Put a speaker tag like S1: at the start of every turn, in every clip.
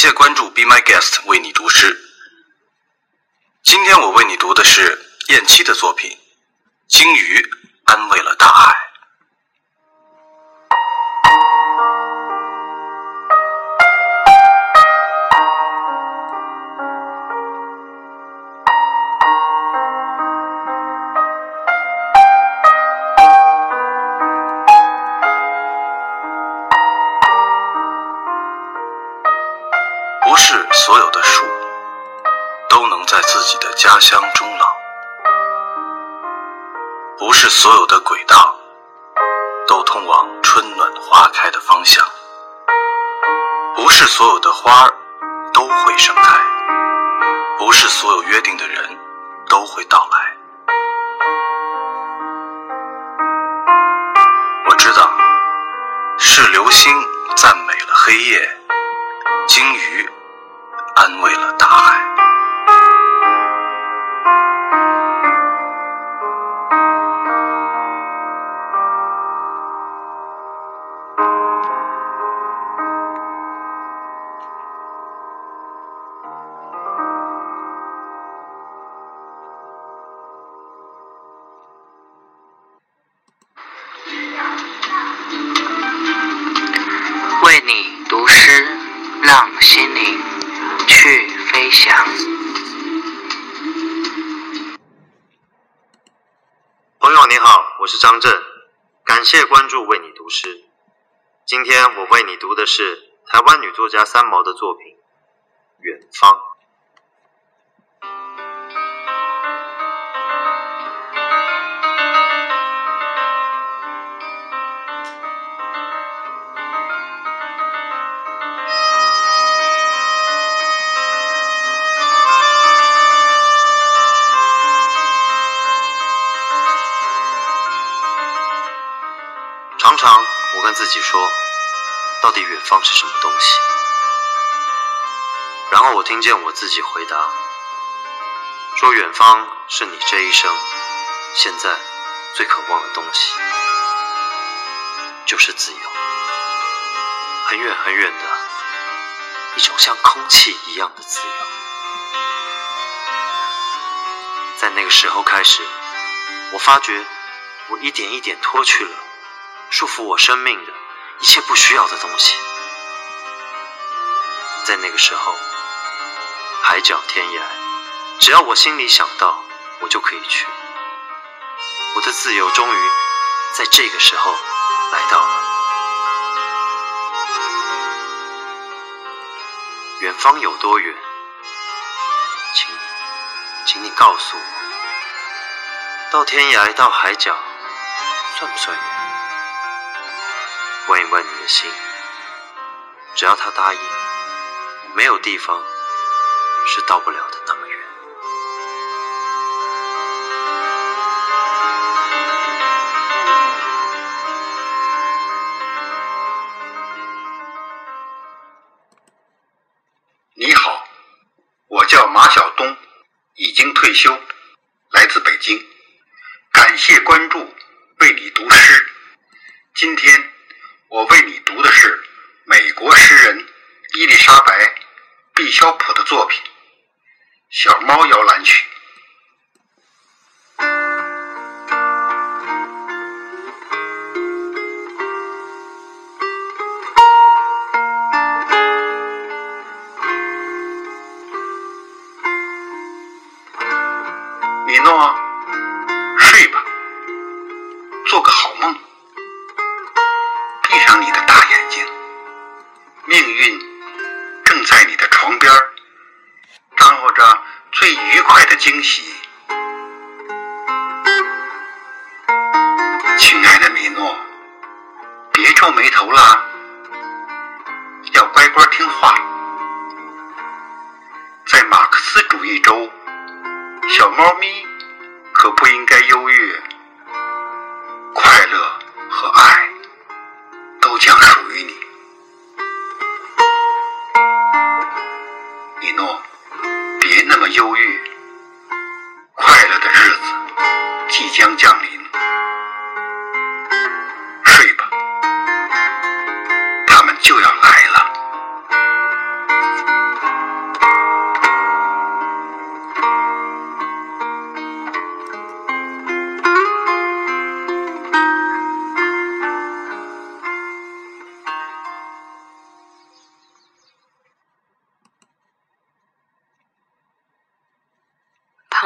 S1: 谢关注 Be My Guest 为你读诗。今天我为你读的是燕七的作品《鲸鱼安慰了大海》。所有的树都能在自己的家乡终老，不是所有的轨道都通往春暖花开的方向，不是所有的花儿都会盛开，不是所有约定的人都会到来。我知道，是流星赞美了黑夜，鲸鱼。
S2: 为
S3: 了。今天我为你读的是台湾女作家三毛的作品《远方》。跟自己说，到底远方是什么东西？然后我听见我自己回答，说远方是你这一生现在最渴望的东西，就是自由，很远很远的一种像空气一样的自由。在那个时候开始，我发觉我一点一点脱去了。束缚我生命的一切不需要的东西，在那个时候，海角天涯，只要我心里想到，我就可以去。我的自由终于在这个时候来到了。远方有多远？请，请你告诉我。到天涯，到海角，算不算远？问一问你的心，只要他答应，没有地方是到不了的那么远。
S4: 你好，我叫马晓东，已经退休，惊喜。亲爱的米诺，别皱眉头啦，要乖乖听话。在马克思主义州，小猫咪可不应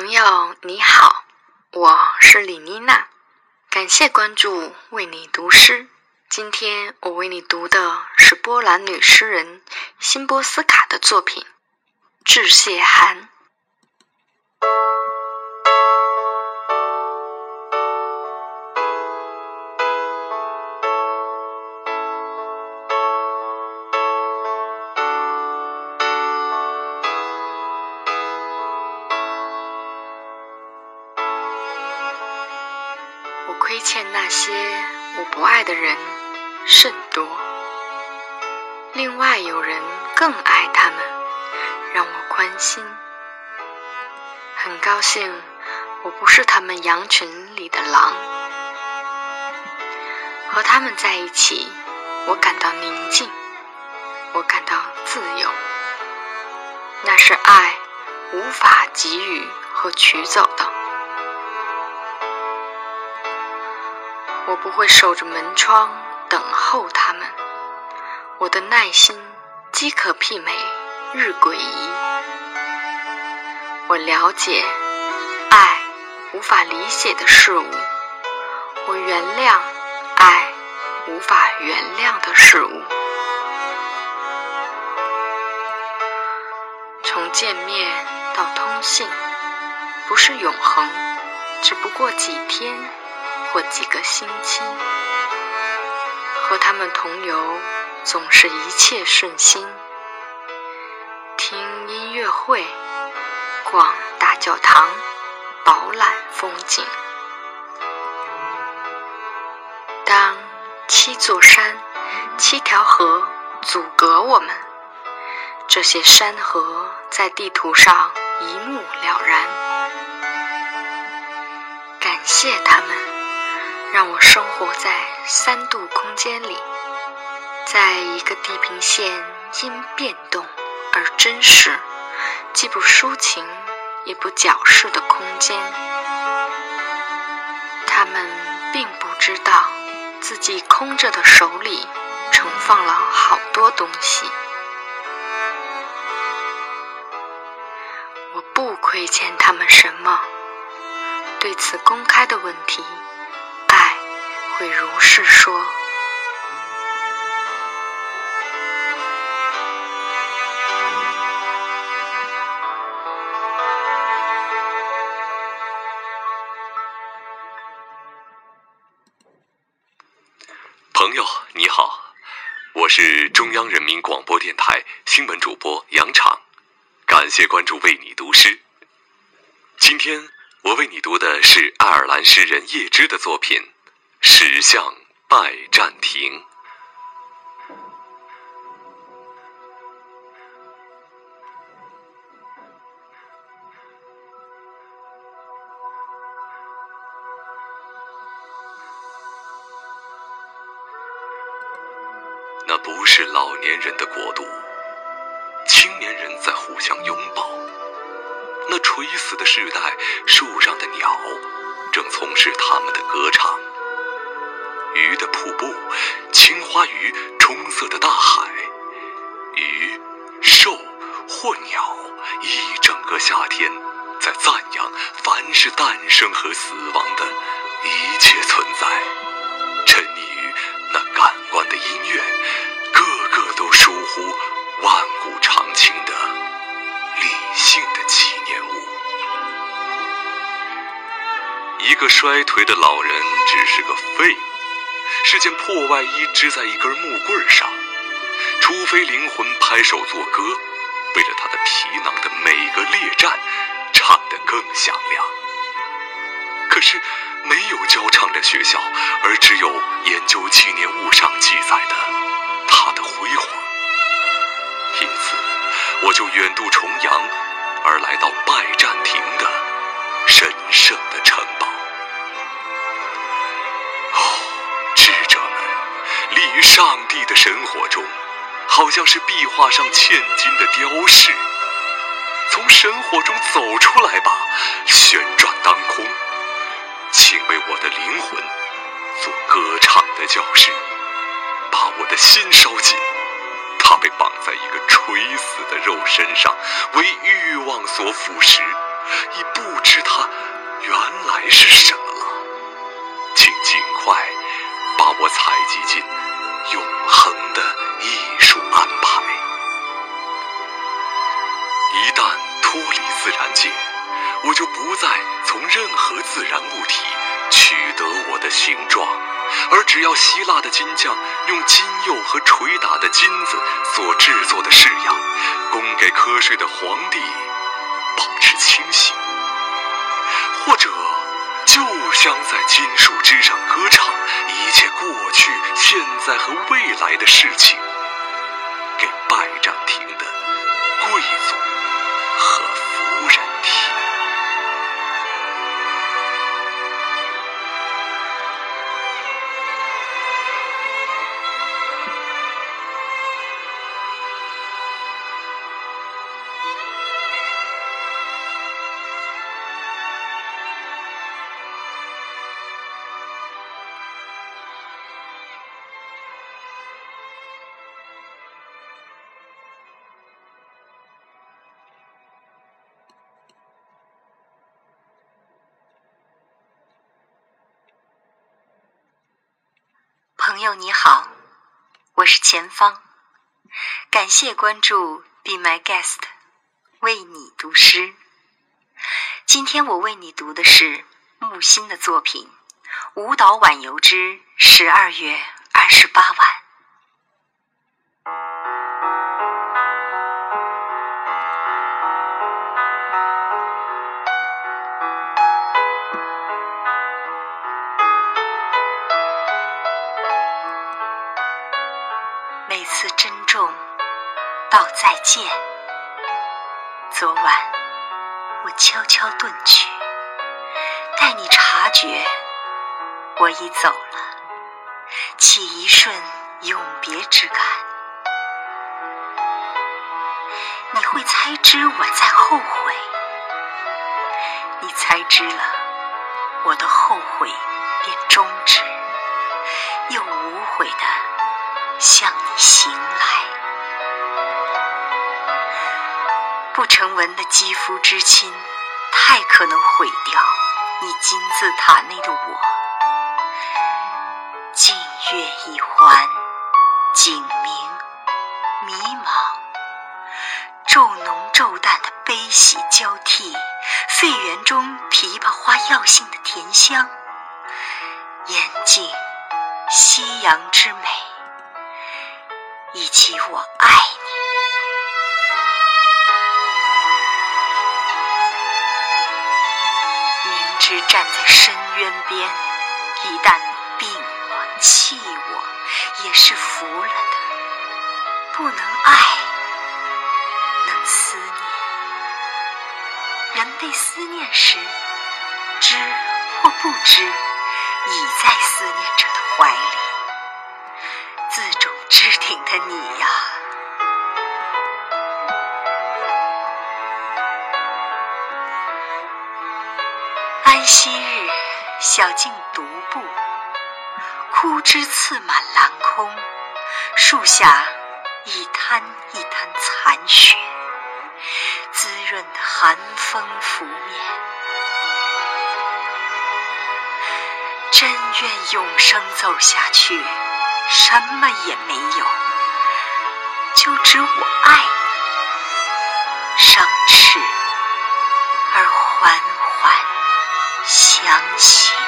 S5: 朋友你好，我是李妮娜，感谢关注，为你读诗。今天我为你读的是波兰女诗人辛波斯卡的作品《致谢函》。欠那些我不爱的人甚多，另外有人更爱他们，让我宽心。很高兴我不是他们羊群里的狼，和他们在一起，我感到宁静，我感到自由。那是爱无法给予和取走的。我不会守着门窗等候他们，我的耐心饥渴媲美日晷仪。我了解爱无法理解的事物，我原谅爱无法原谅的事物。从见面到通信，不是永恒，只不过几天。或几个星期，和他们同游，总是一切顺心。听音乐会，逛大教堂，饱览风景。当七座山、七条河阻隔我们，这些山河在地图上一目了然。感谢他们。让我生活在三度空间里，在一个地平线因变动而真实，既不抒情也不矫饰的空间。他们并不知道自己空着的手里盛放了好多东西。我不亏欠他们什么。对此公开的问题。会如是说，
S6: 朋友你好，我是中央人民广播电台新闻主播杨昶，感谢关注为你读诗。今天我为你读的是爱尔兰诗人叶芝的作品。驶向拜占庭。那不是老年人的国度，青年人在互相拥抱。那垂死的世代，树上的鸟正从事他们的歌唱。鱼的瀑布，青花鱼冲色的大海，鱼、兽或鸟，一整个夏天在赞扬凡是诞生和死亡的一切存在，沉溺于那感官的音乐，个个都疏忽万古长青的理性的纪念物。一个衰颓的老人只是个废物。是件破外衣织在一根木棍上，除非灵魂拍手作歌，为了他的皮囊的每个列战唱得更响亮。可是没有教唱的学校，而只有研究纪念物上记载的他的辉煌。因此，我就远渡重洋，而来到拜占庭的神圣的城堡。上帝的神火中，好像是壁画上嵌金的雕饰。从神火中走出来吧，旋转当空，请为我的灵魂做歌唱的教室，把我的心烧紧。它被绑在一个垂死的肉身上，为欲望所腐蚀，已不知它原来是什么了。请尽快把我采集进永恒的艺术安排。一旦脱离自然界，我就不再从任何自然物体取得我的形状。而只要希腊的金匠用金釉和捶打的金子所制作的式样，供给瞌睡的皇帝保持清醒，或者将在金树枝上歌唱，一切过去、现在和未来的事情，
S7: 朋友你好，我是前方，感谢关注 Be My Guest，为你读诗。今天我为你读的是木心的作品《舞蹈晚游之十二月二十八晚》。每次珍重道再见。昨晚我悄悄遁去，待你察觉，我已走了，起一瞬永别之感。你会猜知我在后悔，你猜知了，我的后悔便终止，又无悔的。向你行来，不成文的肌肤之亲，太可能毁掉你金字塔内的我。近月已还，景明迷茫，骤浓骤淡的悲喜交替，废园中枇杷花药性的甜香，严静夕阳之美。以及我爱你，明知站在深渊边，一旦你病我、弃我，也是服了的。不能爱，能思念。人被思念时，知或不知，已在思念者的怀里。挺的你呀，安息日，小径独步，枯枝刺满蓝空，树下一滩一滩残雪，滋润的寒风拂面，真愿永生走下去。什么也没有，就只我爱你，生翅而缓缓相行。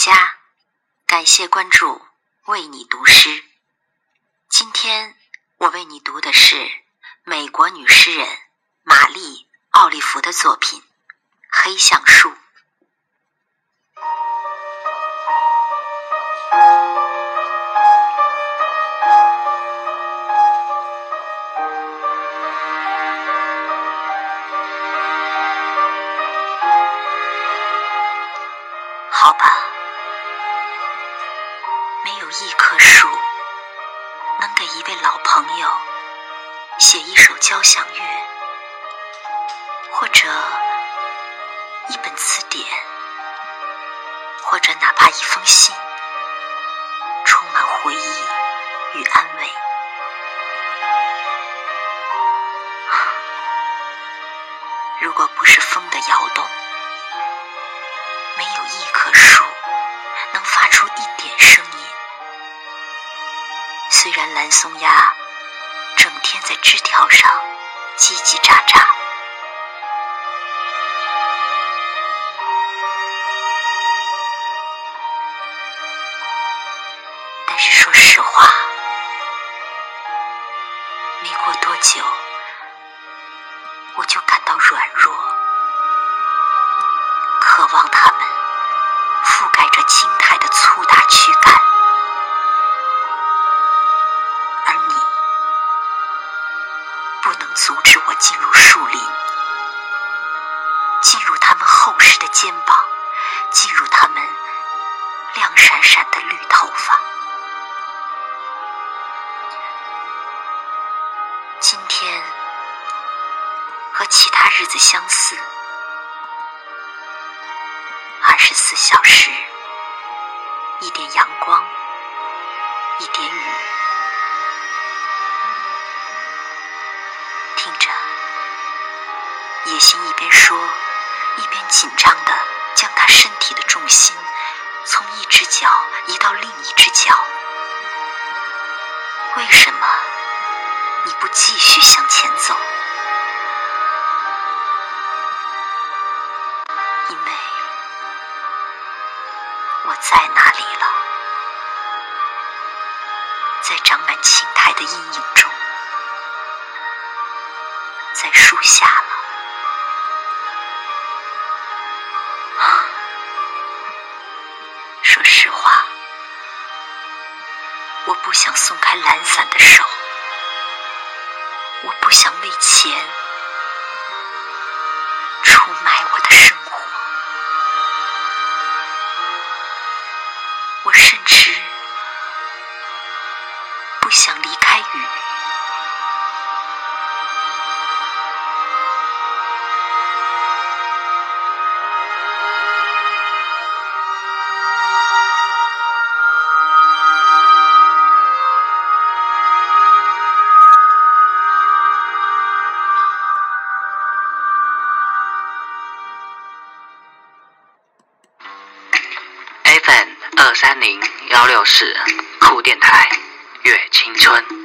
S7: 家，感谢关注，为你读诗。今天我为你读的是美国女诗人玛丽·奥利弗的作品《黑橡树》。老朋友写一首交响乐，或者一本词典，或者哪怕一封信，充满回忆与安慰。如果不是风的摇动，松鸦整天在枝条上叽叽喳喳，但是说实话，没过多久，我就感到软弱，渴望它们覆盖着青苔的粗大躯干。进入树林，进入他们厚实的肩膀，进入他们亮闪闪的绿头发。今天和其他日子相似，二十四小时，一点阳光，一点雨。心一边说，一边紧张的将他身体的重心从一只脚移到另一只脚。为什么你不继续向前走？因为我在那里了，在长满青苔的阴影中。在树下了。话，我不想松开懒散的手，我不想为钱出卖我的
S2: 三零幺六四酷电台，越青春。